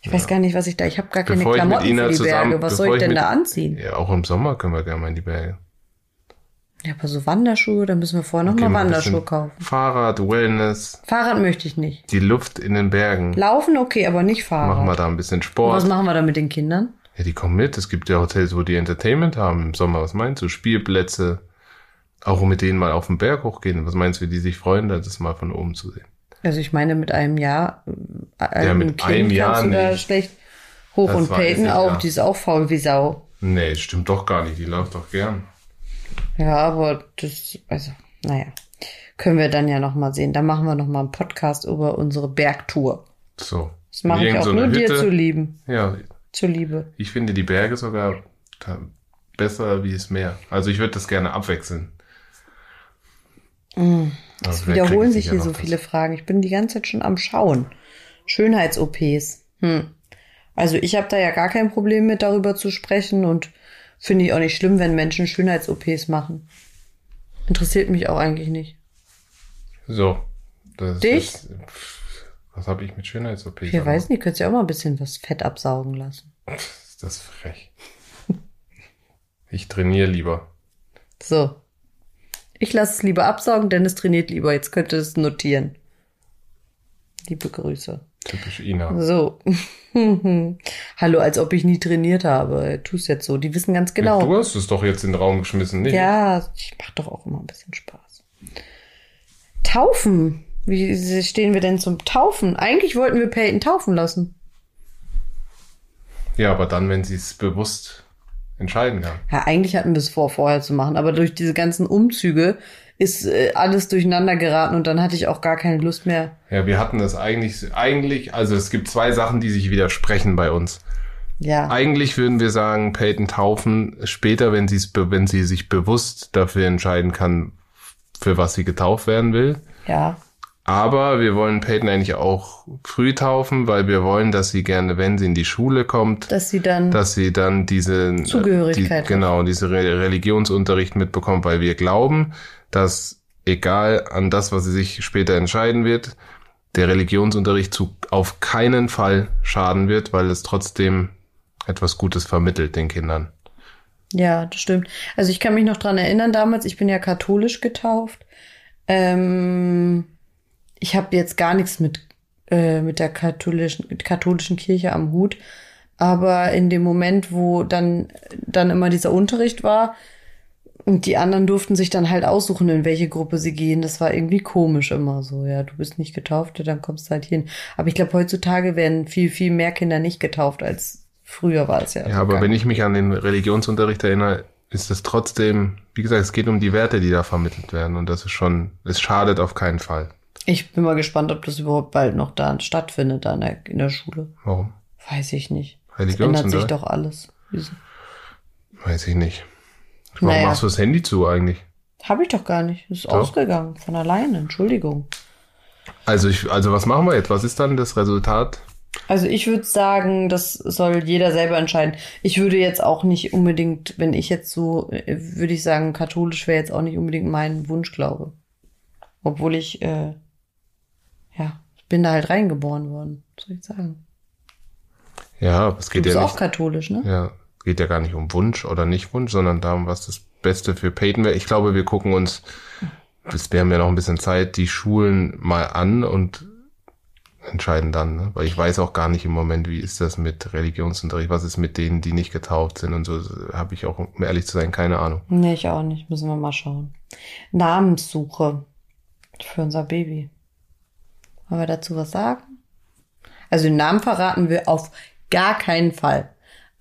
Ich ja. weiß gar nicht, was ich da. Ich habe gar keine bevor Klamotten für die zusammen, Berge. Was soll ich denn mit, da anziehen? Ja, auch im Sommer können wir gerne mal in die Berge. Ja, aber so Wanderschuhe, dann müssen wir vorher noch okay, mal Wanderschuhe kaufen. Fahrrad, Wellness. Fahrrad möchte ich nicht. Die Luft in den Bergen. Laufen okay, aber nicht Fahrrad. Machen wir da ein bisschen Sport. Und was machen wir da mit den Kindern? Ja, die kommen mit. Es gibt ja Hotels, wo die Entertainment haben im Sommer. Was meinst du? Spielplätze. Auch mit denen mal auf den Berg hochgehen. Was meinst du, wie die sich freuen, das mal von oben zu sehen? Also ich meine, mit einem Jahr, äh, ja, mit kind einem Jahr kannst du da schlecht hoch das und Peyton auch, ja. die ist auch faul wie Sau. Nee, stimmt doch gar nicht. Die läuft doch gern. Ja, aber das, also, naja, können wir dann ja nochmal sehen. Da machen wir nochmal einen Podcast über unsere Bergtour. So. Das mache ich auch so nur Hütte. dir zu lieben. Ja. Zu Liebe. Ich finde die Berge sogar besser wie das Meer. Also ich würde das gerne abwechseln. Mm. Es wiederholen sich hier so viele Fragen. Ich bin die ganze Zeit schon am Schauen. Schönheits-OPs. Hm. Also ich habe da ja gar kein Problem mit, darüber zu sprechen und Finde ich auch nicht schlimm, wenn Menschen Schönheits-OPs machen. Interessiert mich auch eigentlich nicht. So. Das Dich? Ist, was habe ich mit Schönheits-OPs? Ich weiß nicht, könntest ja auch mal ein bisschen was Fett absaugen lassen. Ist das frech. ich trainiere lieber. So. Ich lasse es lieber absaugen, Dennis trainiert lieber. Jetzt könnte es notieren. Liebe Grüße. Typisch Ina. So. Hallo, als ob ich nie trainiert habe. Tu es jetzt so. Die wissen ganz genau. Du hast es doch jetzt in den Raum geschmissen, nicht? Ja, ich mach doch auch immer ein bisschen Spaß. Taufen. Wie stehen wir denn zum Taufen? Eigentlich wollten wir Peyton taufen lassen. Ja, aber dann, wenn sie es bewusst entscheiden kann. Ja, eigentlich hatten wir es vor, vorher zu machen, aber durch diese ganzen Umzüge ist äh, alles durcheinander geraten und dann hatte ich auch gar keine Lust mehr. Ja, wir hatten das eigentlich, eigentlich, also es gibt zwei Sachen, die sich widersprechen bei uns. Ja. Eigentlich würden wir sagen, Peyton taufen später, wenn sie es, wenn sie sich bewusst dafür entscheiden kann, für was sie getauft werden will. Ja. Aber wir wollen Peyton eigentlich auch früh taufen, weil wir wollen, dass sie gerne, wenn sie in die Schule kommt, dass sie dann, dass sie dann diese Zugehörigkeit, die, genau, diese Religionsunterricht mitbekommt, weil wir glauben, dass egal an das, was sie sich später entscheiden wird, der Religionsunterricht zu auf keinen Fall schaden wird, weil es trotzdem etwas Gutes vermittelt den Kindern. Ja, das stimmt. Also ich kann mich noch dran erinnern damals, ich bin ja katholisch getauft. Ähm, ich habe jetzt gar nichts mit, äh, mit der katholischen, mit katholischen Kirche am Hut. Aber in dem Moment, wo dann, dann immer dieser Unterricht war, und die anderen durften sich dann halt aussuchen, in welche Gruppe sie gehen. Das war irgendwie komisch immer so. Ja, du bist nicht getauft, dann kommst du halt hin. Aber ich glaube, heutzutage werden viel, viel mehr Kinder nicht getauft als früher war es ja. Ja, aber wenn ich mich an den Religionsunterricht erinnere, ist es trotzdem, wie gesagt, es geht um die Werte, die da vermittelt werden. Und das ist schon, es schadet auf keinen Fall. Ich bin mal gespannt, ob das überhaupt bald noch da stattfindet, da in der, in der Schule. Warum? Weiß ich nicht. Religionsunterricht? ändert sich doch alles. Weiß ich nicht. Warum naja. machst du das Handy zu eigentlich? Habe ich doch gar nicht. Ist doch. ausgegangen. Von alleine. Entschuldigung. Also ich, also was machen wir jetzt? Was ist dann das Resultat? Also ich würde sagen, das soll jeder selber entscheiden. Ich würde jetzt auch nicht unbedingt, wenn ich jetzt so, würde ich sagen, katholisch wäre jetzt auch nicht unbedingt mein Wunschglaube. Obwohl ich, äh, ja, bin da halt reingeboren worden, soll ich sagen. Ja, aber es geht du ja nicht. auch katholisch, ne? Ja, geht ja gar nicht um Wunsch oder nicht Wunsch, sondern darum, was das Beste für Peyton wäre. Ich glaube, wir gucken uns, bis wir haben ja noch ein bisschen Zeit, die Schulen mal an und entscheiden dann, ne? weil ich weiß auch gar nicht im Moment, wie ist das mit Religionsunterricht, was ist mit denen, die nicht getauft sind und so, habe ich auch, um ehrlich zu sein, keine Ahnung. Nee, ich auch nicht, müssen wir mal schauen. Namenssuche für unser Baby. Wollen wir dazu was sagen? Also den Namen verraten wir auf gar keinen Fall.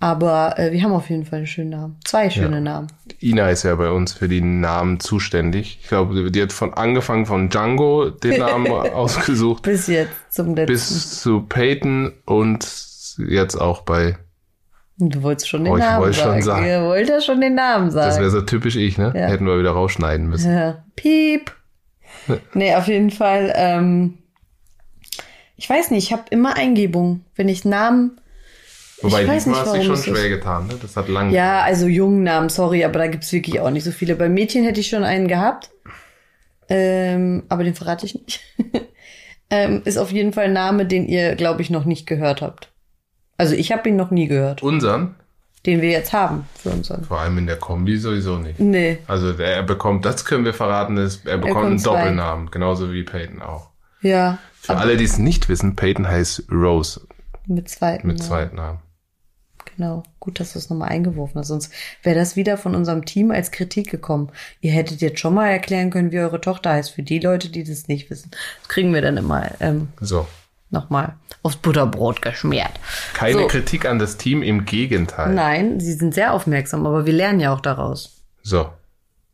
Aber äh, wir haben auf jeden Fall einen schönen Namen. Zwei schöne ja. Namen. Ina ist ja bei uns für die Namen zuständig. Ich glaube, die hat von angefangen von Django den Namen ausgesucht. Bis jetzt zum letzten. Bis zu Peyton und jetzt auch bei. Du wolltest schon den oh, Namen sagen. Schon sagen. Ihr wollt ja schon den Namen sagen. Das wäre so typisch ich, ne? Ja. Hätten wir wieder rausschneiden müssen. Ja. Piep. nee, auf jeden Fall. Ähm, ich weiß nicht, ich habe immer Eingebung. Wenn ich Namen Wobei, ich diesmal hast du schon schwer getan, ne? Das hat lange. Ja, also jungen Namen, sorry, aber da gibt's wirklich auch nicht so viele. Bei Mädchen hätte ich schon einen gehabt. Ähm, aber den verrate ich nicht. ähm, ist auf jeden Fall ein Name, den ihr, glaube ich, noch nicht gehört habt. Also ich habe ihn noch nie gehört. Unseren? Den wir jetzt haben für unseren. Vor allem in der Kombi sowieso nicht. Nee. Also er bekommt, das können wir verraten, ist, er bekommt er einen. Doppelnamen, genauso wie Peyton auch. Ja. Für alle, die es nicht wissen, Peyton heißt Rose. Mit zweiten. Mit zweiten Namen. Genau, gut, dass du es nochmal eingeworfen hast. Sonst wäre das wieder von unserem Team als Kritik gekommen. Ihr hättet jetzt schon mal erklären können, wie eure Tochter heißt, für die Leute, die das nicht wissen. Das kriegen wir dann immer ähm, so. Nochmal aufs Butterbrot geschmiert. Keine so. Kritik an das Team, im Gegenteil. Nein, sie sind sehr aufmerksam, aber wir lernen ja auch daraus. So,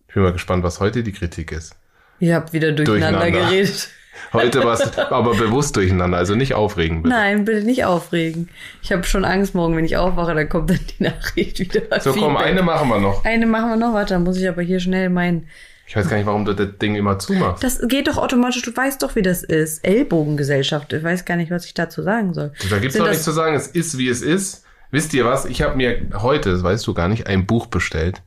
ich bin mal gespannt, was heute die Kritik ist. Ihr habt wieder durcheinander, durcheinander. geredet. Heute war es aber bewusst durcheinander, also nicht aufregen. Bitte. Nein, bitte nicht aufregen. Ich habe schon Angst morgen, wenn ich aufwache, dann kommt dann die Nachricht wieder. So, komm, eine machen wir noch. Eine machen wir noch, warte, dann muss ich aber hier schnell meinen. Ich weiß gar nicht, warum du das Ding immer zumachst. Das geht doch automatisch, du weißt doch, wie das ist. Ellbogengesellschaft, ich weiß gar nicht, was ich dazu sagen soll. Da gibt's doch nichts zu sagen, es ist, wie es ist. Wisst ihr was? Ich habe mir heute, das weißt du gar nicht, ein Buch bestellt.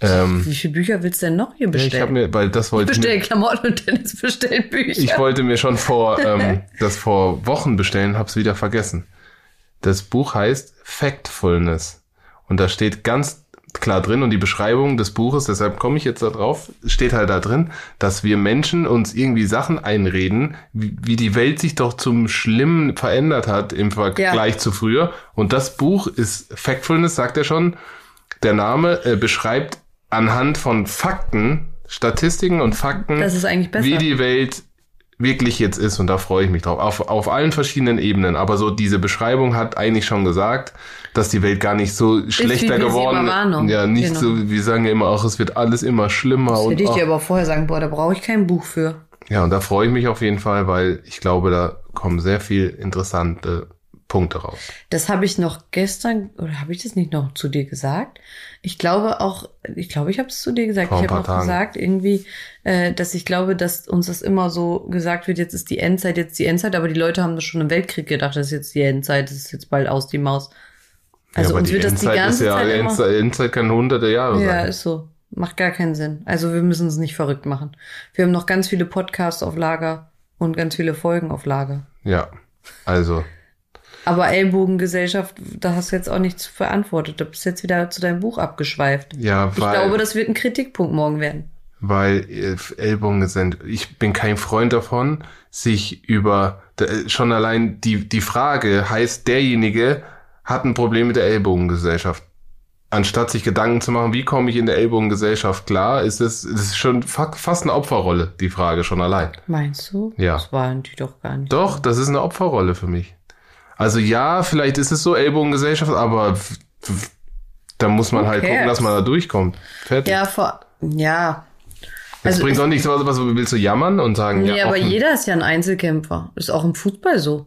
Ähm, Wie viele Bücher willst du denn noch hier bestellen? ich habe mir, weil das wollte ich bestell Klamotten und Dennis bestellt Bücher. Ich wollte mir schon vor ähm, das vor Wochen bestellen, hab's wieder vergessen. Das Buch heißt Factfulness und da steht ganz klar drin und die Beschreibung des Buches, deshalb komme ich jetzt da drauf, steht halt da drin, dass wir Menschen uns irgendwie Sachen einreden, wie, wie die Welt sich doch zum Schlimmen verändert hat im Vergleich ja. zu früher. Und das Buch ist Factfulness, sagt er schon. Der Name äh, beschreibt anhand von Fakten, Statistiken und Fakten, wie die Welt wirklich jetzt ist. Und da freue ich mich drauf. Auf, auf allen verschiedenen Ebenen. Aber so diese Beschreibung hat eigentlich schon gesagt, dass die Welt gar nicht so schlechter geworden ist. Ja, nicht genau. so, wir sagen ja immer auch, es wird alles immer schlimmer. Das hätte ich dir aber vorher sagen, boah, da brauche ich kein Buch für. Ja, und da freue ich mich auf jeden Fall, weil ich glaube, da kommen sehr viel interessante Punkte raus. Das habe ich noch gestern, oder habe ich das nicht noch zu dir gesagt? Ich glaube auch, ich glaube, ich habe es zu dir gesagt. Vor ich habe auch Tagen. gesagt, irgendwie, äh, dass ich glaube, dass uns das immer so gesagt wird, jetzt ist die Endzeit, jetzt die Endzeit, aber die Leute haben das schon im Weltkrieg gedacht, das ist jetzt die Endzeit, das ist jetzt bald aus die Maus. Also ja, uns wird das die ganze ist ja, Zeit. Endzeit, Endzeit kann hunderte Jahre ja, sein. Ja, ist so. Macht gar keinen Sinn. Also wir müssen es nicht verrückt machen. Wir haben noch ganz viele Podcasts auf Lager und ganz viele Folgen auf Lager. Ja, also. Aber Ellbogengesellschaft, da hast du jetzt auch nichts verantwortet. Du bist jetzt wieder zu deinem Buch abgeschweift. Ja, weil, ich glaube, das wird ein Kritikpunkt morgen werden. Weil äh, Ellbogen sind, ich bin kein Freund davon, sich über, schon allein die, die Frage heißt, derjenige hat ein Problem mit der Ellbogengesellschaft. Anstatt sich Gedanken zu machen, wie komme ich in der Ellbogengesellschaft klar, ist es, ist schon fast eine Opferrolle, die Frage schon allein. Meinst du? Ja. Das waren die doch gar nicht. Doch, das ist eine Opferrolle für mich. Also ja, vielleicht ist es so Ellbogengesellschaft, aber da muss man halt gucken, dass man da durchkommt. Fertig. Ja, vor, ja. Es also, bringt auch nichts, was, was willst du jammern und sagen, nee, ja. aber jeder ist ja ein Einzelkämpfer. Ist auch im Fußball so.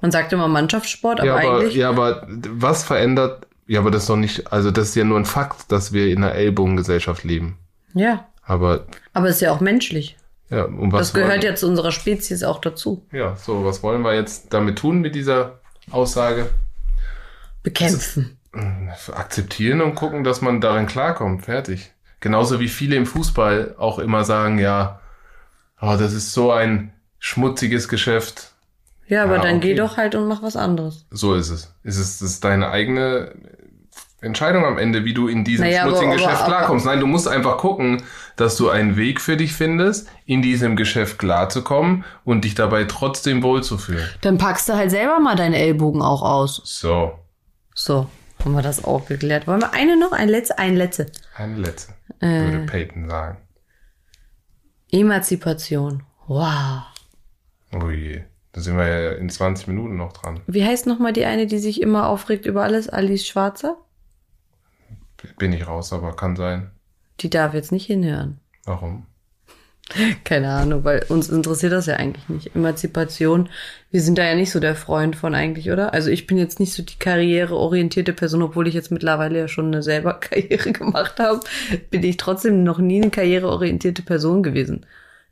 Man sagt immer Mannschaftssport, aber, ja, aber eigentlich. Ja, aber was verändert, ja, aber das ist doch nicht, also das ist ja nur ein Fakt, dass wir in einer Ellbogengesellschaft leben. Ja. Aber. Aber es ist ja auch menschlich. Ja, und was das gehört ja zu unserer Spezies auch dazu. Ja, so, was wollen wir jetzt damit tun mit dieser Aussage. Bekämpfen. akzeptieren und gucken, dass man darin klarkommt. Fertig. Genauso wie viele im Fußball auch immer sagen, ja, oh, das ist so ein schmutziges Geschäft. Ja, aber ja, dann okay. geh doch halt und mach was anderes. So ist es. Ist es ist deine eigene Entscheidung am Ende, wie du in diesem naja, schmutzigen aber, Geschäft aber, klarkommst. Nein, du musst einfach gucken, dass du einen Weg für dich findest, in diesem Geschäft klarzukommen und dich dabei trotzdem wohlzufühlen. Dann packst du halt selber mal deine Ellbogen auch aus. So. So, haben wir das auch geklärt. Wollen wir eine noch? Ein letzte? Ein letzte. Eine letzte, äh, würde Peyton sagen. Emanzipation. Wow. Oh je. Da sind wir ja in 20 Minuten noch dran. Wie heißt nochmal die eine, die sich immer aufregt über alles? Alice Schwarzer? Bin ich raus, aber kann sein. Die darf jetzt nicht hinhören. Warum? Keine Ahnung, weil uns interessiert das ja eigentlich nicht. Emanzipation, wir sind da ja nicht so der Freund von eigentlich, oder? Also ich bin jetzt nicht so die karriereorientierte Person, obwohl ich jetzt mittlerweile ja schon eine selber Karriere gemacht habe, bin ich trotzdem noch nie eine karriereorientierte Person gewesen.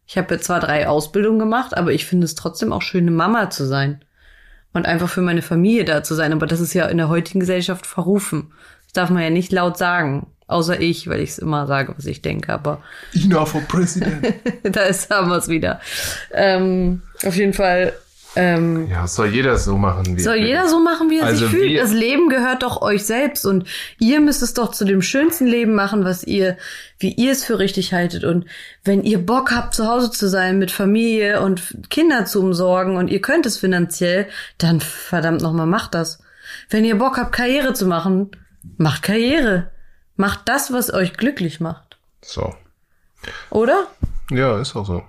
Ich habe zwar drei Ausbildungen gemacht, aber ich finde es trotzdem auch schön, eine Mama zu sein. Und einfach für meine Familie da zu sein. Aber das ist ja in der heutigen Gesellschaft verrufen. Das darf man ja nicht laut sagen. Außer ich, weil ich es immer sage, was ich denke. Aber Ina for President. da ist haben wir es wieder. Ähm, auf jeden Fall. Ähm, ja, soll jeder so machen, wie Soll jeder so machen, wie er also sich fühlt. Das Leben gehört doch euch selbst und ihr müsst es doch zu dem schönsten Leben machen, was ihr, wie ihr es für richtig haltet. Und wenn ihr Bock habt, zu Hause zu sein, mit Familie und Kinder zu umsorgen und ihr könnt es finanziell, dann verdammt nochmal macht das. Wenn ihr Bock habt, Karriere zu machen, macht Karriere. Macht das, was euch glücklich macht. So. Oder? Ja, ist auch so.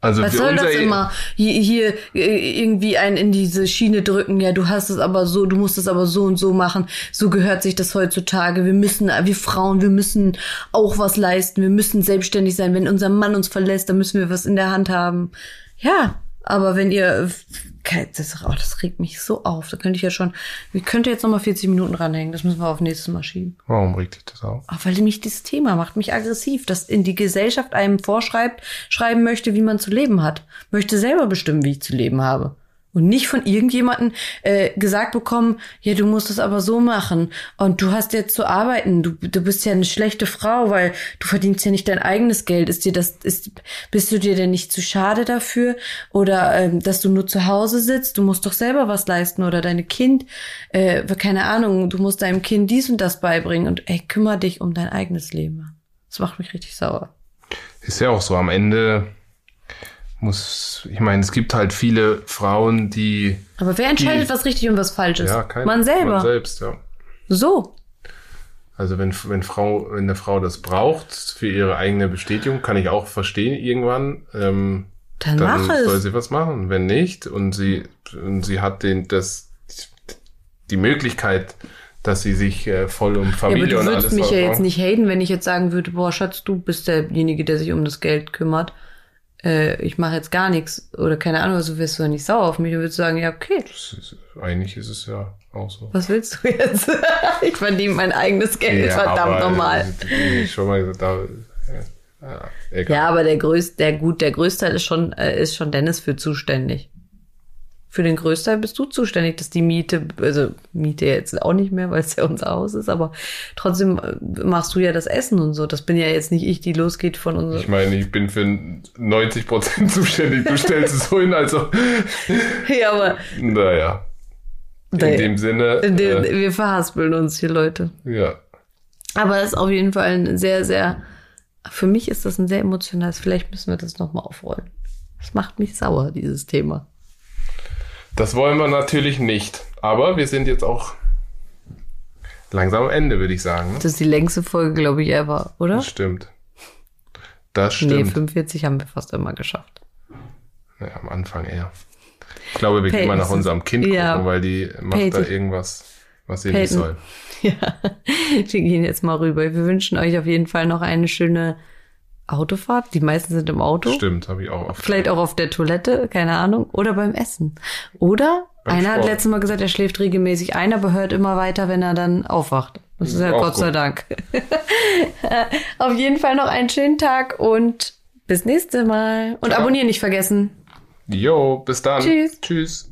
Also was soll das immer hier, hier äh, irgendwie einen in diese Schiene drücken? Ja, du hast es aber so, du musst es aber so und so machen. So gehört sich das heutzutage. Wir müssen, wir Frauen, wir müssen auch was leisten. Wir müssen selbstständig sein. Wenn unser Mann uns verlässt, dann müssen wir was in der Hand haben. Ja, aber wenn ihr das, oh, das regt mich so auf. Da könnte ich ja schon, ich könnte jetzt nochmal 40 Minuten ranhängen. Das müssen wir auf nächstes Mal schieben. Warum regt dich das auf? Ach, weil mich dieses Thema macht mich aggressiv, dass in die Gesellschaft einem vorschreibt, schreiben möchte, wie man zu leben hat. Möchte selber bestimmen, wie ich zu leben habe und nicht von irgendjemanden äh, gesagt bekommen, ja, du musst es aber so machen und du hast jetzt zu arbeiten, du, du bist ja eine schlechte Frau, weil du verdienst ja nicht dein eigenes Geld. Ist dir das, ist, bist du dir denn nicht zu schade dafür? Oder ähm, dass du nur zu Hause sitzt, du musst doch selber was leisten oder deine Kind, äh, keine Ahnung, du musst deinem Kind dies und das beibringen und ey, kümmere dich um dein eigenes Leben. Das macht mich richtig sauer. Ist ja auch so, am Ende muss, ich meine, es gibt halt viele Frauen, die. Aber wer entscheidet, die, was richtig und was falsch ist? Ja, kein, man selber. Man selbst, ja. So. Also wenn, wenn Frau, wenn eine Frau das braucht für ihre eigene Bestätigung, kann ich auch verstehen irgendwann. Ähm, dann, dann soll es. sie was machen. Wenn nicht und sie, und sie hat den, das, die Möglichkeit, dass sie sich äh, voll um Familie ja, aber du würdest mich ja jetzt nicht haten, wenn ich jetzt sagen würde, boah, Schatz, du bist derjenige, der sich um das Geld kümmert äh, ich mache jetzt gar nichts oder keine Ahnung, also wirst du ja nicht sauer auf mich, du würdest sagen, ja, okay. Ist, eigentlich ist es ja auch so. Was willst du jetzt? ich verdiene mein eigenes Geld, ja, verdammt nochmal. Schon mal gesagt, da, ja, ja, aber der größte, der gut, der größte Teil ist schon, äh, ist schon Dennis für zuständig für den Größteil bist du zuständig, dass die Miete, also Miete jetzt auch nicht mehr, weil es ja unser Haus ist, aber trotzdem äh, machst du ja das Essen und so. Das bin ja jetzt nicht ich, die losgeht von uns. Ich meine, ich bin für 90 Prozent zuständig. Du stellst es so hin, also. ja, aber. Naja. In naja. dem Sinne. In dem, äh, wir verhaspeln uns hier, Leute. Ja. Aber es ist auf jeden Fall ein sehr, sehr, für mich ist das ein sehr emotionales, vielleicht müssen wir das nochmal aufrollen. Das macht mich sauer, dieses Thema. Das wollen wir natürlich nicht. Aber wir sind jetzt auch langsam am Ende, würde ich sagen. Das ist die längste Folge, glaube ich, ever, oder? Das stimmt. Das stimmt. Nee, 45 haben wir fast immer geschafft. Ja, am Anfang eher. Ich glaube, wir gehen mal nach unserem Kind gucken, ja, weil die macht Peyton. da irgendwas, was sie nicht soll. Ja, wir gehen jetzt mal rüber. Wir wünschen euch auf jeden Fall noch eine schöne Autofahrt. Die meisten sind im Auto. Stimmt, habe ich auch oft. Vielleicht auch auf der Toilette, keine Ahnung. Oder beim Essen. Oder beim einer Sport. hat letztes Mal gesagt, er schläft regelmäßig ein, aber hört immer weiter, wenn er dann aufwacht. Das ist ja Gott gut. sei Dank. auf jeden Fall noch einen schönen Tag und bis nächste Mal. Und Ciao. abonnieren nicht vergessen. Jo, bis dann. Tschüss. Tschüss.